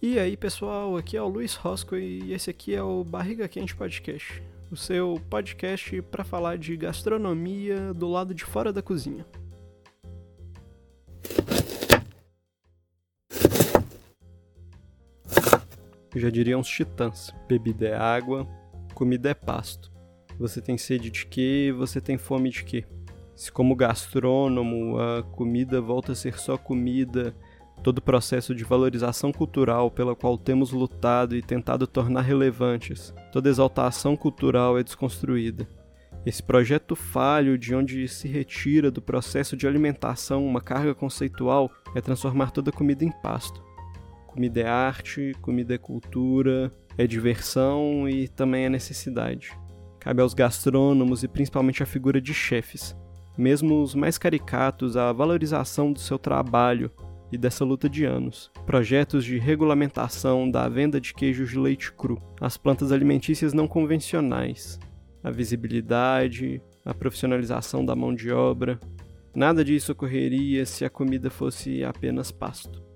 E aí pessoal, aqui é o Luiz Rosco e esse aqui é o Barriga Quente Podcast, o seu podcast para falar de gastronomia do lado de fora da cozinha. Já diriam os titãs: bebida é água, comida é pasto. Você tem sede de quê? Você tem fome de quê? Se, como gastrônomo, a comida volta a ser só comida todo o processo de valorização cultural pela qual temos lutado e tentado tornar relevantes, toda exaltação cultural é desconstruída. Esse projeto falho de onde se retira do processo de alimentação uma carga conceitual é transformar toda comida em pasto. Comida é arte, comida é cultura, é diversão e também é necessidade. Cabe aos gastrônomos e principalmente à figura de chefes, mesmo os mais caricatos, a valorização do seu trabalho e dessa luta de anos. Projetos de regulamentação da venda de queijos de leite cru, as plantas alimentícias não convencionais, a visibilidade, a profissionalização da mão de obra. Nada disso ocorreria se a comida fosse apenas pasto.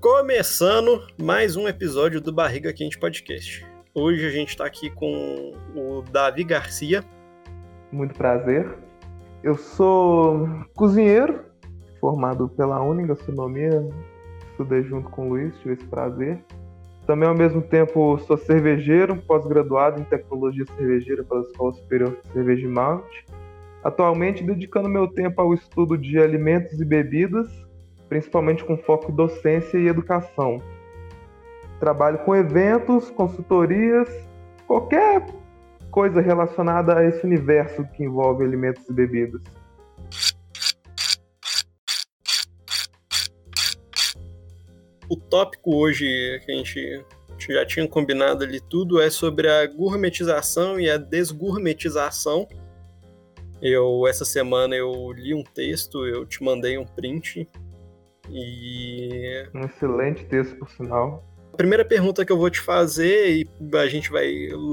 Começando mais um episódio do Barriga Quente Podcast. Hoje a gente está aqui com o Davi Garcia, muito prazer. Eu sou cozinheiro, formado pela Uni Gastronomia, estudei junto com o Luiz, tive esse prazer. Também, ao mesmo tempo, sou cervejeiro, pós-graduado em Tecnologia Cervejeira pela Escola Superior de Cerveja e Malte. Atualmente, dedicando meu tempo ao estudo de alimentos e bebidas, principalmente com foco em docência e educação. Trabalho com eventos, consultorias, qualquer coisa relacionada a esse universo que envolve alimentos e bebidas. O tópico hoje que a gente já tinha combinado ali tudo é sobre a gourmetização e a desgourmetização. Eu essa semana eu li um texto, eu te mandei um print e um excelente texto por sinal. A primeira pergunta que eu vou te fazer, e a gente vai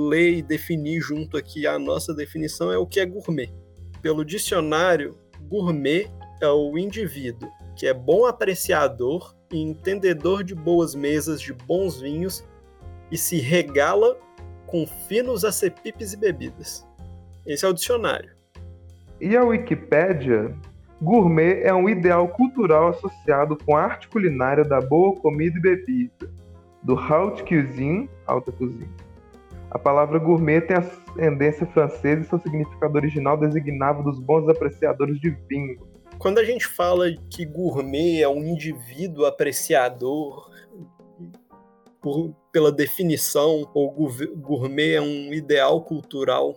ler e definir junto aqui a nossa definição, é o que é gourmet. Pelo dicionário, gourmet é o indivíduo que é bom apreciador e entendedor de boas mesas, de bons vinhos e se regala com finos acepipes e bebidas. Esse é o dicionário. E a Wikipédia, gourmet é um ideal cultural associado com a arte culinária da boa comida e bebida do haute cuisine, alta cozinha. A palavra gourmet tem ascendência francesa e seu significado original designava dos bons apreciadores de vinho. Quando a gente fala que gourmet é um indivíduo apreciador, por, pela definição, ou gourmet é um ideal cultural,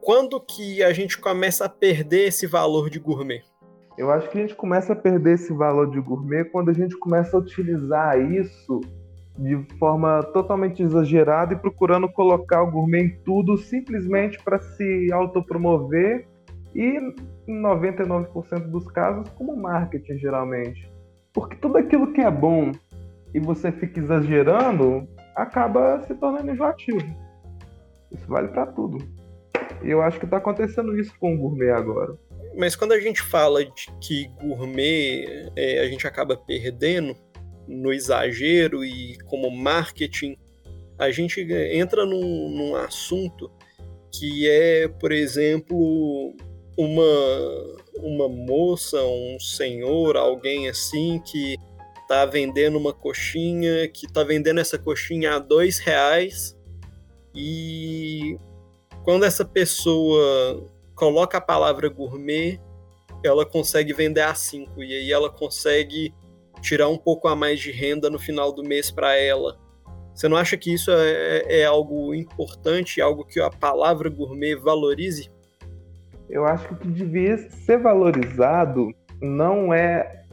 quando que a gente começa a perder esse valor de gourmet? Eu acho que a gente começa a perder esse valor de gourmet quando a gente começa a utilizar isso de forma totalmente exagerada e procurando colocar o gourmet em tudo simplesmente para se autopromover e em 99% dos casos como marketing geralmente. Porque tudo aquilo que é bom e você fica exagerando acaba se tornando enjoativo. Isso vale para tudo. E eu acho que está acontecendo isso com o gourmet agora. Mas quando a gente fala de que gourmet é, a gente acaba perdendo, no exagero e como marketing, a gente entra num, num assunto que é, por exemplo, uma, uma moça, um senhor, alguém assim que tá vendendo uma coxinha, que tá vendendo essa coxinha a dois reais e quando essa pessoa coloca a palavra gourmet, ela consegue vender a cinco e aí ela consegue tirar um pouco a mais de renda no final do mês para ela. Você não acha que isso é, é, algo importante, algo que a palavra gourmet valorize? Eu acho que o que devia ser valorizado não é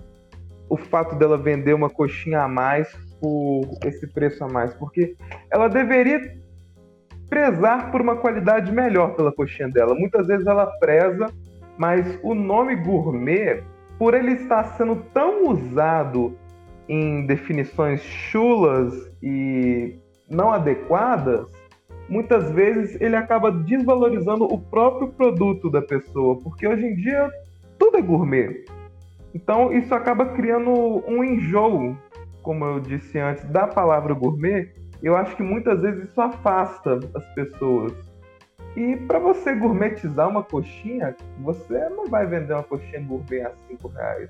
o fato dela vender uma coxinha a mais por esse preço a mais, porque ela deveria prezar por uma qualidade melhor pela coxinha dela. Muitas vezes ela preza, mas o nome gourmet por ele estar sendo tão usado em definições chulas e não adequadas, muitas vezes ele acaba desvalorizando o próprio produto da pessoa, porque hoje em dia tudo é gourmet. Então isso acaba criando um enjoo, como eu disse antes, da palavra gourmet. Eu acho que muitas vezes isso afasta as pessoas. E para você gourmetizar uma coxinha, você não vai vender uma coxinha gourmet a 5 reais.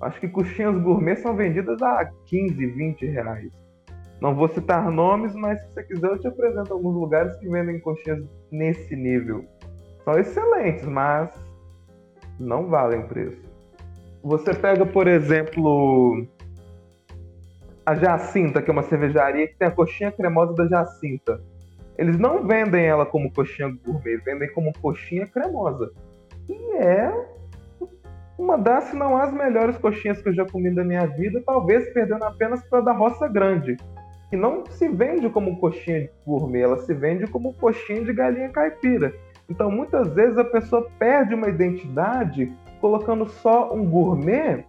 Acho que coxinhas gourmet são vendidas a 15, 20 reais. Não vou citar nomes, mas se você quiser eu te apresento alguns lugares que vendem coxinhas nesse nível. São excelentes, mas não valem o preço. Você pega, por exemplo, a Jacinta, que é uma cervejaria que tem a coxinha cremosa da Jacinta. Eles não vendem ela como coxinha gourmet, vendem como coxinha cremosa. E é uma das, se não as melhores coxinhas que eu já comi da minha vida, talvez perdendo apenas para da Roça Grande, que não se vende como coxinha gourmet, ela se vende como coxinha de galinha caipira. Então, muitas vezes a pessoa perde uma identidade colocando só um gourmet,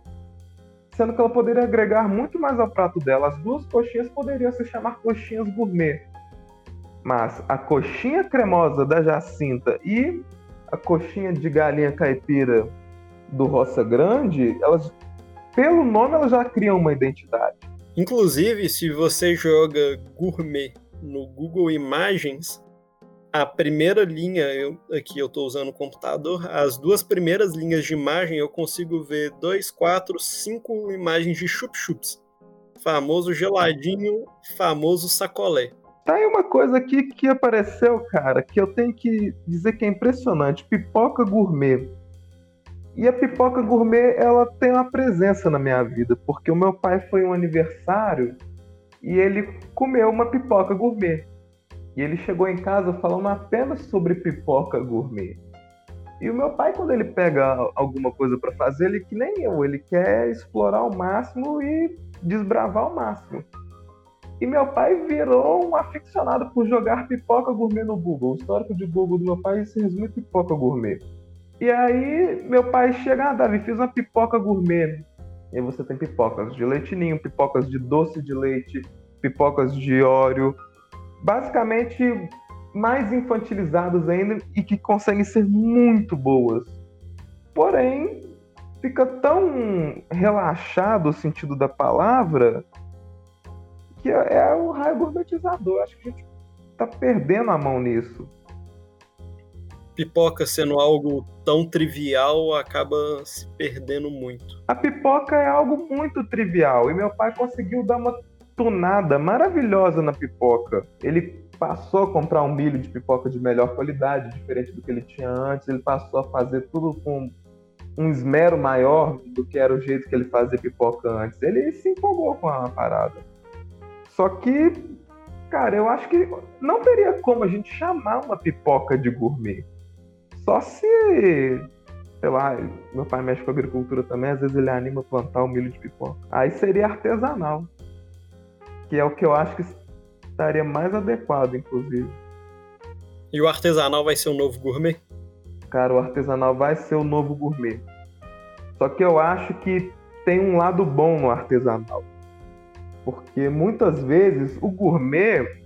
sendo que ela poderia agregar muito mais ao prato dela. As duas coxinhas poderiam se chamar coxinhas gourmet. Mas a coxinha cremosa da Jacinta e a coxinha de galinha caipira do Roça Grande, elas, pelo nome, elas já criam uma identidade. Inclusive, se você joga gourmet no Google Imagens, a primeira linha, eu, aqui eu estou usando o computador, as duas primeiras linhas de imagem eu consigo ver dois, quatro, cinco imagens de chup-chups. Famoso geladinho, famoso sacolé. Tá aí uma coisa aqui que apareceu, cara, que eu tenho que dizer que é impressionante. Pipoca gourmet. E a pipoca gourmet, ela tem uma presença na minha vida, porque o meu pai foi um aniversário e ele comeu uma pipoca gourmet. E ele chegou em casa falando apenas sobre pipoca gourmet. E o meu pai, quando ele pega alguma coisa para fazer, ele que nem eu, ele quer explorar ao máximo e desbravar ao máximo. E meu pai virou um aficionado por jogar pipoca gourmet no Google. O histórico de Google do meu pai se resume pipoca gourmet. E aí, meu pai chega, ah, Davi, fiz uma pipoca gourmet. E aí você tem pipocas de leitinho, pipocas de doce de leite, pipocas de óleo. Basicamente, mais infantilizadas ainda e que conseguem ser muito boas. Porém, fica tão relaxado o sentido da palavra que é, é o raio gourmetizador. Acho que a gente tá perdendo a mão nisso pipoca sendo algo tão trivial acaba se perdendo muito. A pipoca é algo muito trivial e meu pai conseguiu dar uma tunada maravilhosa na pipoca. Ele passou a comprar um milho de pipoca de melhor qualidade, diferente do que ele tinha antes. Ele passou a fazer tudo com um esmero maior do que era o jeito que ele fazia pipoca antes. Ele se empolgou com a parada. Só que, cara, eu acho que não teria como a gente chamar uma pipoca de gourmet. Só se, sei lá, meu pai mexe com agricultura também, às vezes ele anima a plantar o milho de pipoca. Aí seria artesanal, que é o que eu acho que estaria mais adequado, inclusive. E o artesanal vai ser o novo gourmet? Cara, o artesanal vai ser o novo gourmet. Só que eu acho que tem um lado bom no artesanal. Porque muitas vezes o gourmet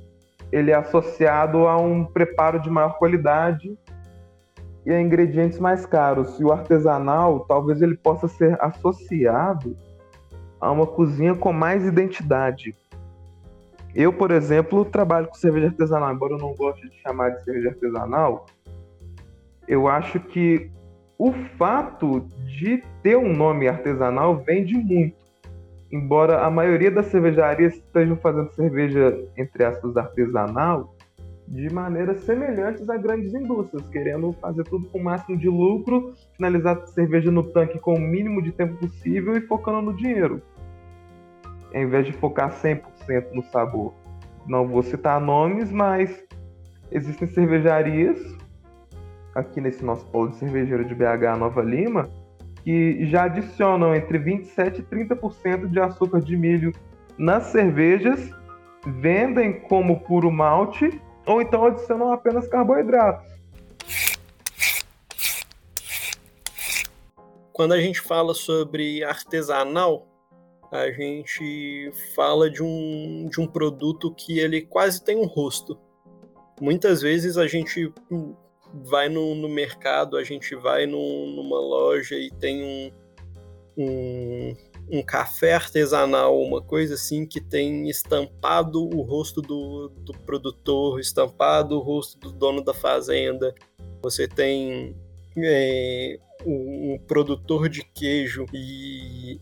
ele é associado a um preparo de maior qualidade e a ingredientes mais caros. E o artesanal, talvez ele possa ser associado a uma cozinha com mais identidade. Eu, por exemplo, trabalho com cerveja artesanal, embora eu não goste de chamar de cerveja artesanal, eu acho que o fato de ter um nome artesanal vende muito. Embora a maioria das cervejarias estejam fazendo cerveja, entre aspas, artesanal, de maneiras semelhantes a grandes indústrias, querendo fazer tudo com o máximo de lucro, finalizar a cerveja no tanque com o mínimo de tempo possível e focando no dinheiro, em vez de focar 100% no sabor. Não vou citar nomes, mas existem cervejarias aqui nesse nosso polo de cervejeiro de BH Nova Lima que já adicionam entre 27 e 30% de açúcar de milho nas cervejas, vendem como puro malte ou então adicionam apenas carboidratos. Quando a gente fala sobre artesanal, a gente fala de um, de um produto que ele quase tem um rosto. Muitas vezes a gente vai no, no mercado, a gente vai no, numa loja e tem um, um, um, café artesanal, uma coisa assim, que tem estampado o rosto do, do produtor, estampado o rosto do dono da fazenda. Você tem é, um, um produtor de queijo e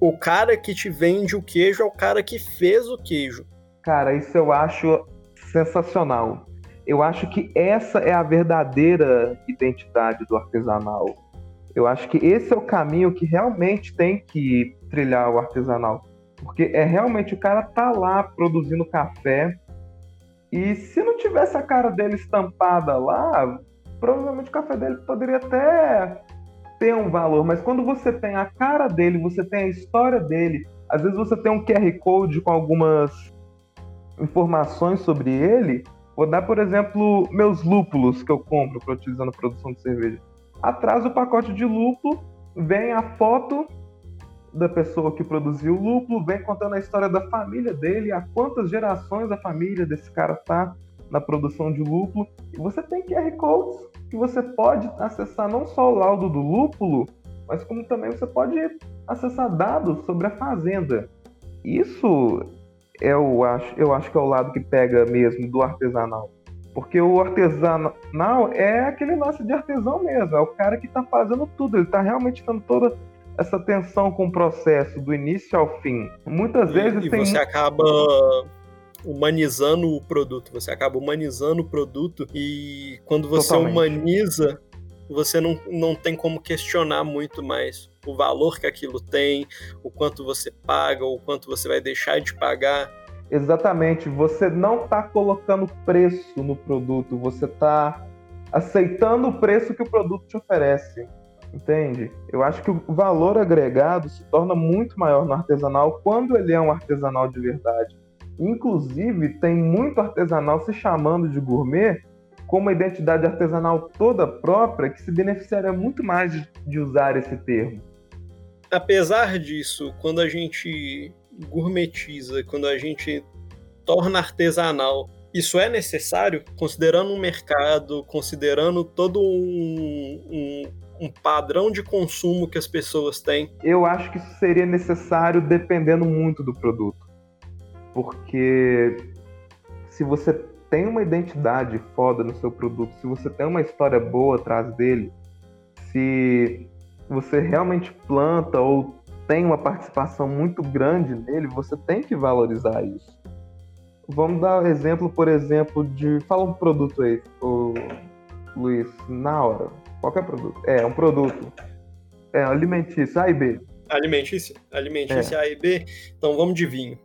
o cara que te vende o queijo é o cara que fez o queijo. Cara, isso eu acho sensacional. Eu acho que essa é a verdadeira identidade do artesanal. Eu acho que esse é o caminho que realmente tem que trilhar o artesanal. Porque é realmente o cara tá lá produzindo café e se não tivesse a cara dele estampada lá, provavelmente o café dele poderia até ter um valor, mas quando você tem a cara dele, você tem a história dele, às vezes você tem um QR Code com algumas informações sobre ele. Vou dar, por exemplo, meus lúpulos que eu compro para utilizar na produção de cerveja. Atrás do pacote de lúpulo vem a foto da pessoa que produziu o lúpulo, vem contando a história da família dele, há quantas gerações a família desse cara tá na produção de lúpulo. E você tem QR Codes que você pode acessar não só o laudo do lúpulo, mas como também você pode acessar dados sobre a fazenda. Isso eu acho, eu acho que é o lado que pega mesmo do artesanal. Porque o artesanal é aquele lance de artesão mesmo, é o cara que está fazendo tudo, ele está realmente dando toda essa atenção com o processo do início ao fim. Muitas e, vezes e tem. você acaba humanizando o produto, você acaba humanizando o produto e quando você Totalmente. humaniza, você não, não tem como questionar muito mais o valor que aquilo tem, o quanto você paga, o quanto você vai deixar de pagar. Exatamente, você não está colocando preço no produto, você está aceitando o preço que o produto te oferece. Entende? Eu acho que o valor agregado se torna muito maior no artesanal quando ele é um artesanal de verdade. Inclusive, tem muito artesanal se chamando de gourmet com uma identidade artesanal toda própria que se beneficiaria muito mais de, de usar esse termo. Apesar disso, quando a gente gourmetiza, quando a gente torna artesanal, isso é necessário, considerando o mercado, considerando todo um, um, um, padrão de consumo que as pessoas têm? Eu acho que isso seria necessário dependendo muito do produto. Porque se você tem uma identidade foda no seu produto, se você tem uma história boa atrás dele, se você realmente planta ou tem uma participação muito grande nele, você tem que valorizar isso. Vamos dar exemplo, por exemplo, de. Fala um produto aí, o Luiz, na hora. Qualquer produto. É, um produto. É, alimentício, A e B. Alimentício? Alimentício é. A e B. Então vamos de vinho.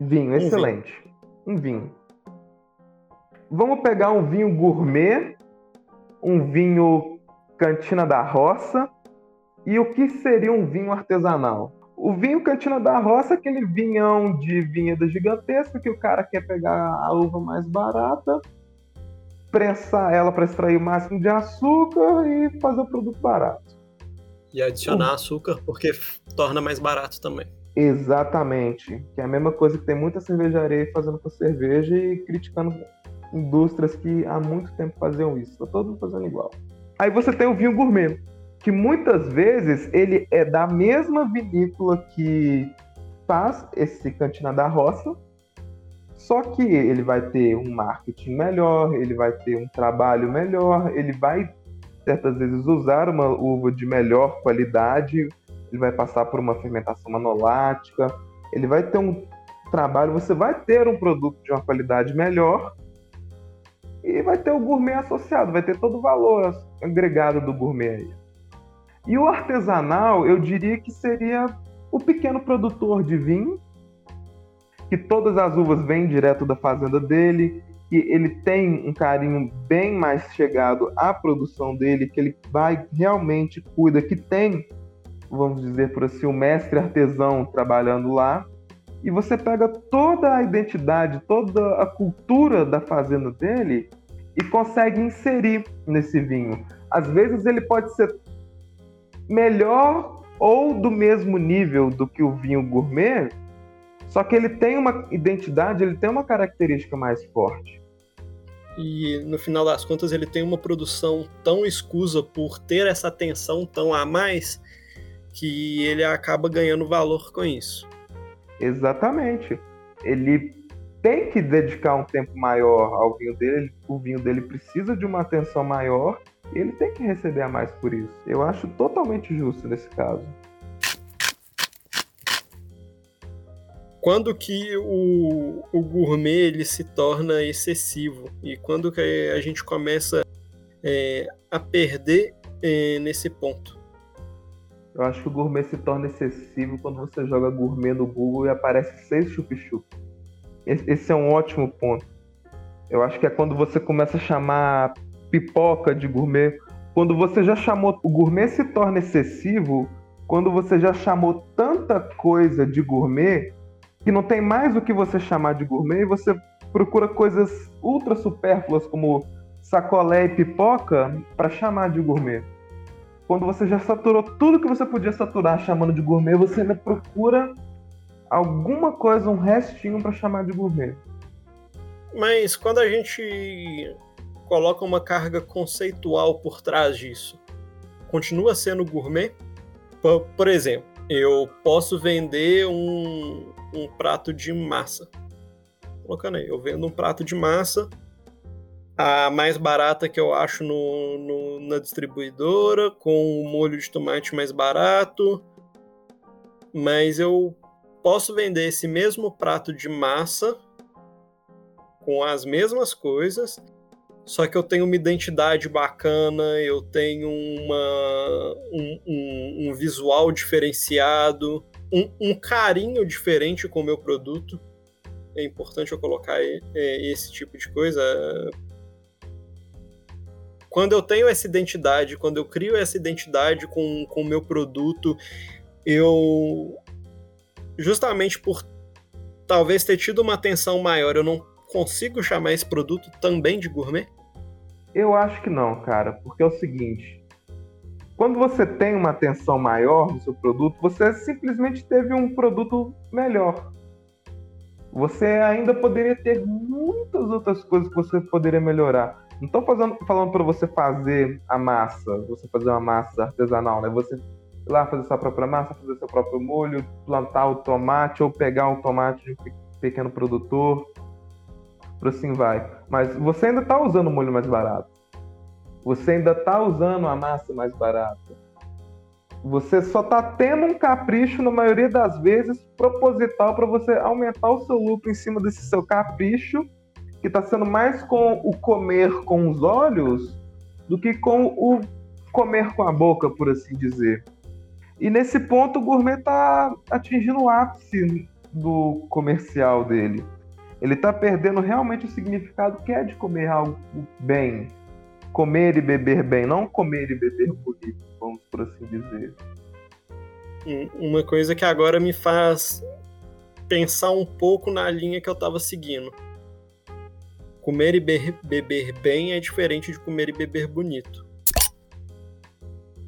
Vinho, um excelente. Vinho. Um vinho. Vamos pegar um vinho gourmet, um vinho cantina da roça e o que seria um vinho artesanal? O vinho cantina da roça é aquele vinhão de vinheda gigantesca que o cara quer pegar a uva mais barata, prensar ela para extrair o máximo de açúcar e fazer o produto barato. E adicionar o... açúcar porque torna mais barato também. Exatamente. Que é a mesma coisa que tem muita cervejaria fazendo com cerveja e criticando indústrias que há muito tempo faziam isso. Tá todo mundo fazendo igual. Aí você tem o vinho gourmet, que muitas vezes ele é da mesma vinícola que faz esse Cantina da Roça, só que ele vai ter um marketing melhor, ele vai ter um trabalho melhor, ele vai certas vezes usar uma uva de melhor qualidade, ele vai passar por uma fermentação manolática, ele vai ter um trabalho, você vai ter um produto de uma qualidade melhor e vai ter o gourmet associado, vai ter todo o valor agregado do gourmet aí. E o artesanal, eu diria que seria o pequeno produtor de vinho, que todas as uvas vêm direto da fazenda dele, que ele tem um carinho bem mais chegado à produção dele, que ele vai realmente cuida, que tem, vamos dizer por assim, o mestre artesão trabalhando lá. E você pega toda a identidade, toda a cultura da fazenda dele e consegue inserir nesse vinho. Às vezes ele pode ser melhor ou do mesmo nível do que o vinho gourmet, só que ele tem uma identidade, ele tem uma característica mais forte. e no final das contas ele tem uma produção tão escusa por ter essa atenção tão a mais que ele acaba ganhando valor com isso. Exatamente. Ele tem que dedicar um tempo maior ao vinho dele, o vinho dele precisa de uma atenção maior e ele tem que receber a mais por isso. Eu acho totalmente justo nesse caso. Quando que o, o gourmet ele se torna excessivo e quando que a gente começa é, a perder é, nesse ponto? Eu acho que o gourmet se torna excessivo quando você joga gourmet no Google e aparece seis chup-chup. Esse é um ótimo ponto. Eu acho que é quando você começa a chamar pipoca de gourmet. Quando você já chamou. O gourmet se torna excessivo quando você já chamou tanta coisa de gourmet que não tem mais o que você chamar de gourmet e você procura coisas ultra supérfluas como sacolé e pipoca para chamar de gourmet. Quando você já saturou tudo que você podia saturar chamando de gourmet, você ainda procura alguma coisa, um restinho para chamar de gourmet. Mas quando a gente coloca uma carga conceitual por trás disso, continua sendo gourmet? Por, exemplo, eu posso vender um, um prato de massa. Colocando aí, eu vendo um prato de massa, a mais barata que eu acho no, no, na distribuidora, com o molho de tomate mais barato, mas eu posso vender esse mesmo prato de massa com as mesmas coisas, só que eu tenho uma identidade bacana, eu tenho uma, um, um, um visual diferenciado, um, um, carinho diferente com o meu produto. É importante eu colocar é, esse tipo de coisa. Quando eu tenho essa identidade, quando eu crio essa identidade com o meu produto, eu justamente por talvez ter tido uma atenção maior, eu não consigo chamar esse produto também de gourmet? Eu acho que não, cara, porque é o seguinte: quando você tem uma atenção maior no seu produto, você simplesmente teve um produto melhor. Você ainda poderia ter muitas outras coisas que você poderia melhorar. Não estou falando para você fazer a massa, você fazer uma massa artesanal, né? Você lá fazer sua própria massa, fazer seu próprio molho, plantar o tomate ou pegar um tomate de um pequeno produtor, por assim vai. Mas você ainda está usando o molho mais barato. Você ainda está usando a massa mais barata. Você só está tendo um capricho, na maioria das vezes, proposital para você aumentar o seu lucro em cima desse seu capricho, que está sendo mais com o comer com os olhos do que com o comer com a boca, por assim dizer. E nesse ponto o gourmet está atingindo o ápice do comercial dele. Ele está perdendo realmente o significado que é de comer algo bem. Comer e beber bem, não comer e beber bonito, vamos por assim dizer. Uma coisa que agora me faz pensar um pouco na linha que eu estava seguindo. Comer e beber bem é diferente de comer e beber bonito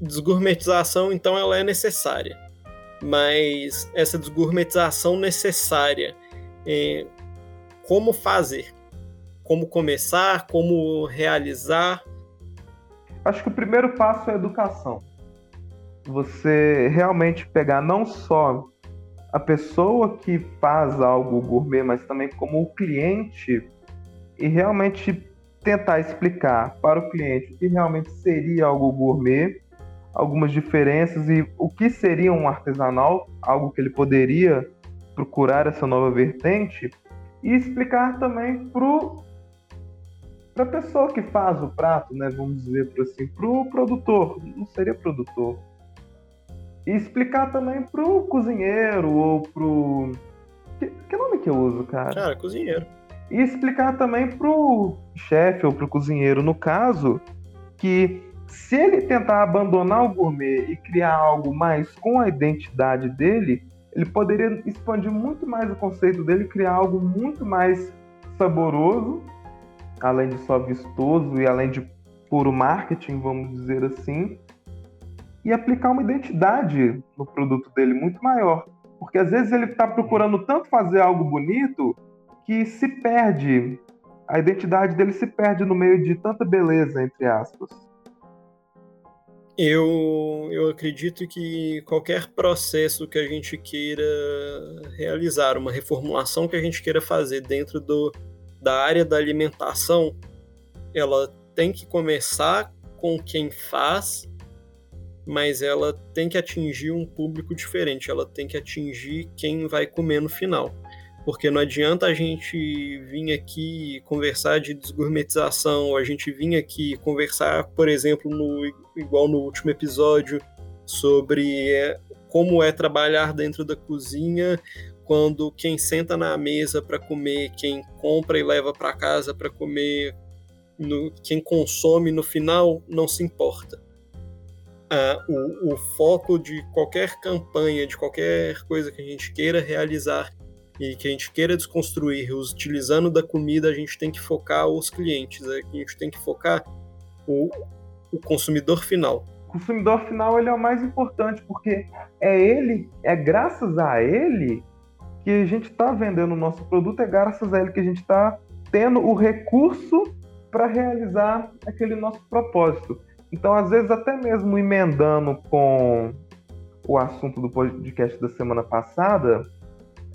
desgourmetização, então, ela é necessária. Mas essa desgourmetização necessária, é, como fazer? Como começar? Como realizar? Acho que o primeiro passo é educação. Você realmente pegar não só a pessoa que faz algo gourmet, mas também como o cliente e realmente tentar explicar para o cliente o que realmente seria algo gourmet algumas diferenças e o que seria um artesanal, algo que ele poderia procurar essa nova vertente, e explicar também para a pessoa que faz o prato, né, vamos dizer assim, para o produtor, não seria produtor. E explicar também para o cozinheiro ou para. Que, que nome que eu uso, cara? Cara, cozinheiro. E explicar também para o chefe ou para o cozinheiro, no caso, que se ele tentar abandonar o gourmet e criar algo mais com a identidade dele, ele poderia expandir muito mais o conceito dele, criar algo muito mais saboroso, além de só vistoso e além de puro marketing, vamos dizer assim, e aplicar uma identidade no produto dele muito maior. Porque às vezes ele está procurando tanto fazer algo bonito que se perde a identidade dele se perde no meio de tanta beleza, entre aspas. Eu, eu acredito que qualquer processo que a gente queira realizar, uma reformulação que a gente queira fazer dentro do, da área da alimentação, ela tem que começar com quem faz, mas ela tem que atingir um público diferente, ela tem que atingir quem vai comer no final porque não adianta a gente vir aqui conversar de desgourmetização, ou a gente vir aqui conversar, por exemplo, no, igual no último episódio, sobre é, como é trabalhar dentro da cozinha quando quem senta na mesa para comer, quem compra e leva para casa para comer, no, quem consome no final não se importa. Ah, o, o foco de qualquer campanha, de qualquer coisa que a gente queira realizar e que a gente queira desconstruir utilizando da comida, a gente tem que focar os clientes, a gente tem que focar o, o consumidor final. O consumidor final ele é o mais importante, porque é ele, é graças a ele que a gente está vendendo o nosso produto, é graças a ele que a gente está tendo o recurso para realizar aquele nosso propósito. Então, às vezes, até mesmo emendando com o assunto do podcast da semana passada,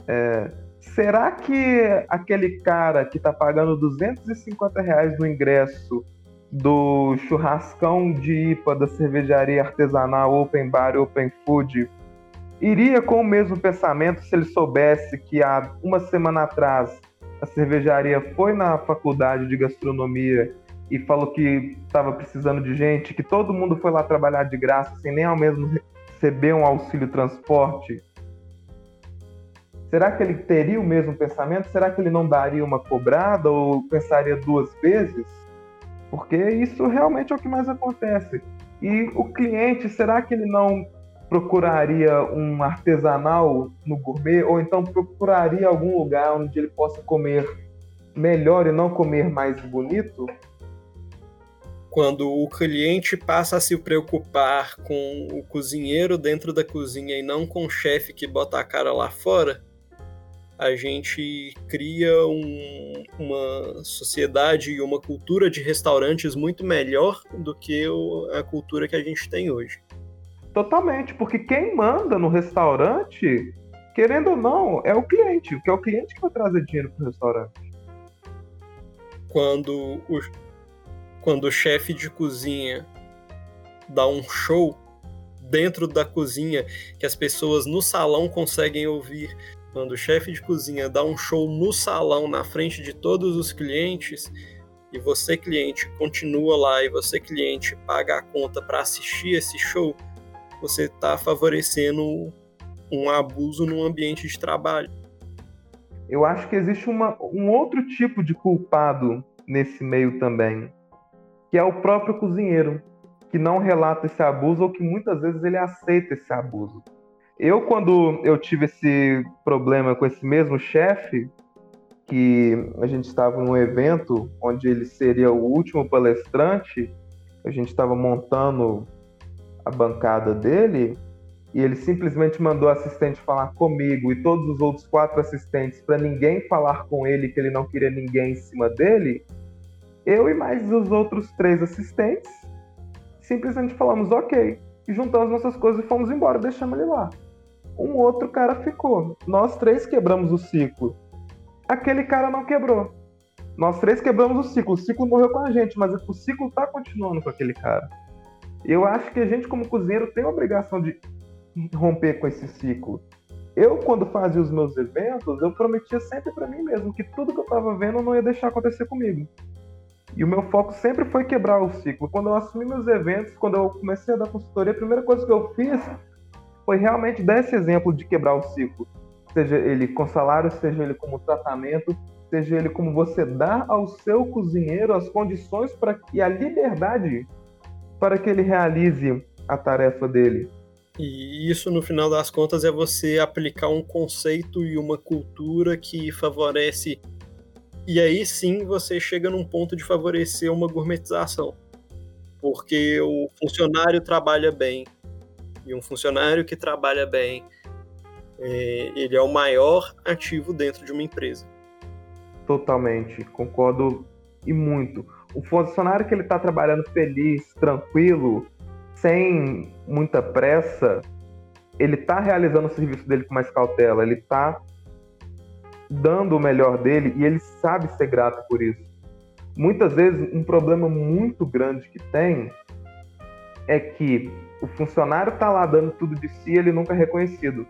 é, será que aquele cara que está pagando 250 reais no ingresso do churrascão de IPA da cervejaria artesanal Open Bar Open Food iria com o mesmo pensamento se ele soubesse que há uma semana atrás a cervejaria foi na faculdade de gastronomia e falou que estava precisando de gente, que todo mundo foi lá trabalhar de graça sem nem ao mesmo receber um auxílio transporte? Será que ele teria o mesmo pensamento? Será que ele não daria uma cobrada ou pensaria duas vezes? Porque isso realmente é o que mais acontece. E o cliente, será que ele não procuraria um artesanal no gourmet ou então procuraria algum lugar onde ele possa comer melhor e não comer mais bonito? Quando o cliente passa a se preocupar com o cozinheiro dentro da cozinha e não com o chefe que bota a cara lá fora, a gente cria um, uma sociedade e uma cultura de restaurantes muito melhor do que a cultura que a gente tem hoje. Totalmente, porque quem manda no restaurante, querendo ou não, é o cliente, porque é o cliente que vai trazer dinheiro para o restaurante. Quando o, quando o chefe de cozinha dá um show dentro da cozinha que as pessoas no salão conseguem ouvir quando o chefe de cozinha dá um show no salão na frente de todos os clientes e você cliente continua lá e você cliente paga a conta para assistir esse show, você está favorecendo um abuso no ambiente de trabalho. Eu acho que existe uma, um outro tipo de culpado nesse meio também, que é o próprio cozinheiro, que não relata esse abuso ou que muitas vezes ele aceita esse abuso. Eu, quando eu tive esse problema com esse mesmo chefe, que a gente estava num evento onde ele seria o último palestrante, a gente estava montando a bancada dele e ele simplesmente mandou o assistente falar comigo e todos os outros quatro assistentes para ninguém falar com ele que ele não queria ninguém em cima dele. Eu e mais os outros três assistentes simplesmente falamos ok e juntamos nossas coisas e fomos embora, deixamos ele lá um outro cara ficou. Nós três quebramos o ciclo. Aquele cara não quebrou. Nós três quebramos o ciclo. O ciclo morreu com a gente, mas o ciclo tá continuando com aquele cara. Eu acho que a gente, como cozinheiro, tem a obrigação de romper com esse ciclo. Eu, quando fazia os meus eventos, eu prometia sempre para mim mesmo que tudo que eu tava vendo não ia deixar acontecer comigo. E o meu foco sempre foi quebrar o ciclo. Quando eu assumi meus eventos, quando eu comecei a dar consultoria, a primeira coisa que eu fiz foi realmente dar esse exemplo de quebrar o ciclo. Seja ele com salário, seja ele como tratamento, seja ele como você dá ao seu cozinheiro as condições para e a liberdade para que ele realize a tarefa dele. E isso, no final das contas, é você aplicar um conceito e uma cultura que favorece. E aí sim você chega num ponto de favorecer uma gourmetização. Porque o funcionário trabalha bem, e um funcionário que trabalha bem, é, ele é o maior ativo dentro de uma empresa. totalmente, concordo e muito. O funcionário que ele está trabalhando feliz, tranquilo, sem muita pressa, ele está realizando o serviço dele com mais cautela, ele está dando o melhor dele e ele sabe ser grato por isso. Muitas vezes, um problema muito grande que tem é que o funcionário está lá dando tudo de si e ele nunca é reconhecido.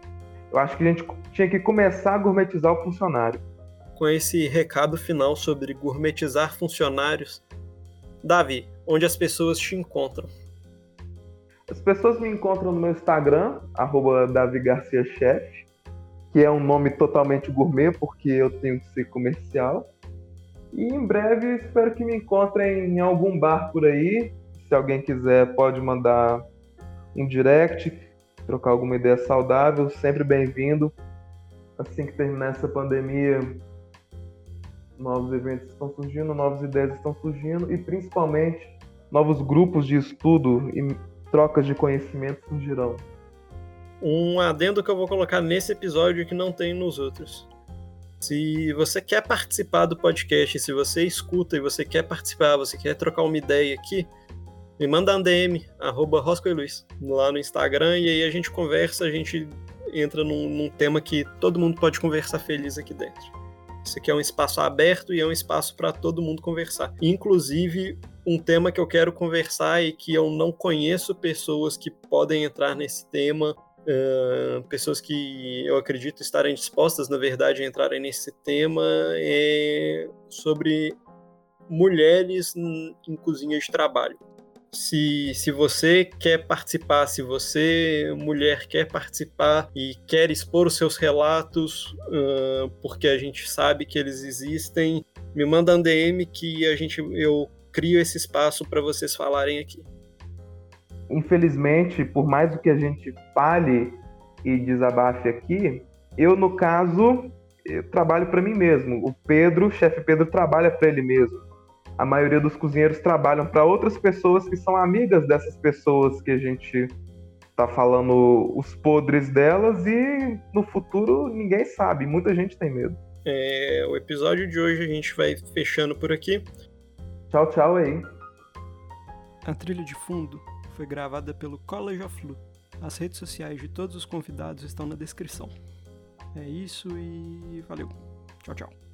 Eu acho que a gente tinha que começar a gourmetizar o funcionário. Com esse recado final sobre gourmetizar funcionários, Davi, onde as pessoas te encontram? As pessoas me encontram no meu Instagram, arroba Davi Garcia Chef, que é um nome totalmente gourmet, porque eu tenho que ser comercial. E em breve espero que me encontrem em algum bar por aí. Se alguém quiser, pode mandar um direct, trocar alguma ideia saudável, sempre bem-vindo. Assim que terminar essa pandemia, novos eventos estão surgindo, novas ideias estão surgindo e principalmente novos grupos de estudo e trocas de conhecimento surgirão. Um adendo que eu vou colocar nesse episódio que não tem nos outros. Se você quer participar do podcast, se você escuta e você quer participar, você quer trocar uma ideia aqui, me manda um DM, arroba Luiz, lá no Instagram, e aí a gente conversa, a gente entra num, num tema que todo mundo pode conversar feliz aqui dentro. Isso aqui é um espaço aberto e é um espaço para todo mundo conversar. Inclusive, um tema que eu quero conversar e que eu não conheço pessoas que podem entrar nesse tema, uh, pessoas que eu acredito estarem dispostas, na verdade, a entrarem nesse tema, é sobre mulheres em cozinha de trabalho se, se você quer participar, se você, mulher, quer participar e quer expor os seus relatos, uh, porque a gente sabe que eles existem, me manda um DM que a gente, eu crio esse espaço para vocês falarem aqui. Infelizmente, por mais do que a gente fale e desabafe aqui, eu, no caso, eu trabalho para mim mesmo. O Pedro, o chefe Pedro, trabalha para ele mesmo a maioria dos cozinheiros trabalham para outras pessoas que são amigas dessas pessoas que a gente tá falando os podres delas e no futuro ninguém sabe, muita gente tem medo. É, o episódio de hoje a gente vai fechando por aqui. Tchau, tchau aí. A trilha de fundo foi gravada pelo College of Lu. As redes sociais de todos os convidados estão na descrição. É isso e valeu. Tchau, tchau.